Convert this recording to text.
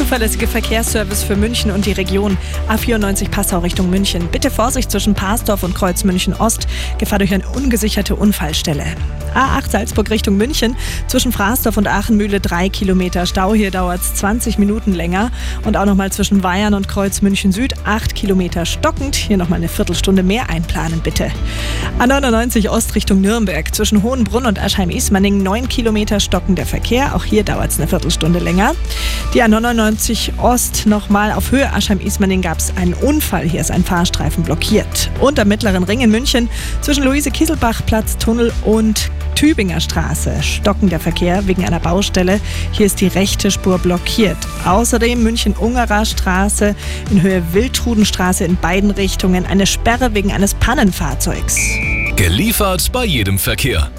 zuverlässige Verkehrsservice für München und die Region. A94 Passau Richtung München. Bitte Vorsicht zwischen Parsdorf und Kreuz München Ost. Gefahr durch eine ungesicherte Unfallstelle. A8 Salzburg Richtung München. Zwischen Fraßdorf und Aachenmühle drei Kilometer Stau. Hier dauert es 20 Minuten länger. Und auch nochmal zwischen Weyern und Kreuz München Süd acht Kilometer stockend. Hier nochmal eine Viertelstunde mehr einplanen, bitte. A99 Ost Richtung Nürnberg. Zwischen Hohenbrunn und Aschheim-Ismaning neun Kilometer stockender Verkehr. Auch hier dauert es eine Viertelstunde länger. Die A99 Ost nochmal auf Höhe Aschheim-Ismaning gab es einen Unfall. Hier ist ein Fahrstreifen blockiert. Und am Mittleren Ring in München zwischen Luise Kieselbach Platz Tunnel und Tübinger Straße. Stockender Verkehr wegen einer Baustelle. Hier ist die rechte Spur blockiert. Außerdem München-Ungerer Straße in Höhe Wildtrudenstraße in beiden Richtungen eine Sperre wegen eines Pannenfahrzeugs. Geliefert bei jedem Verkehr.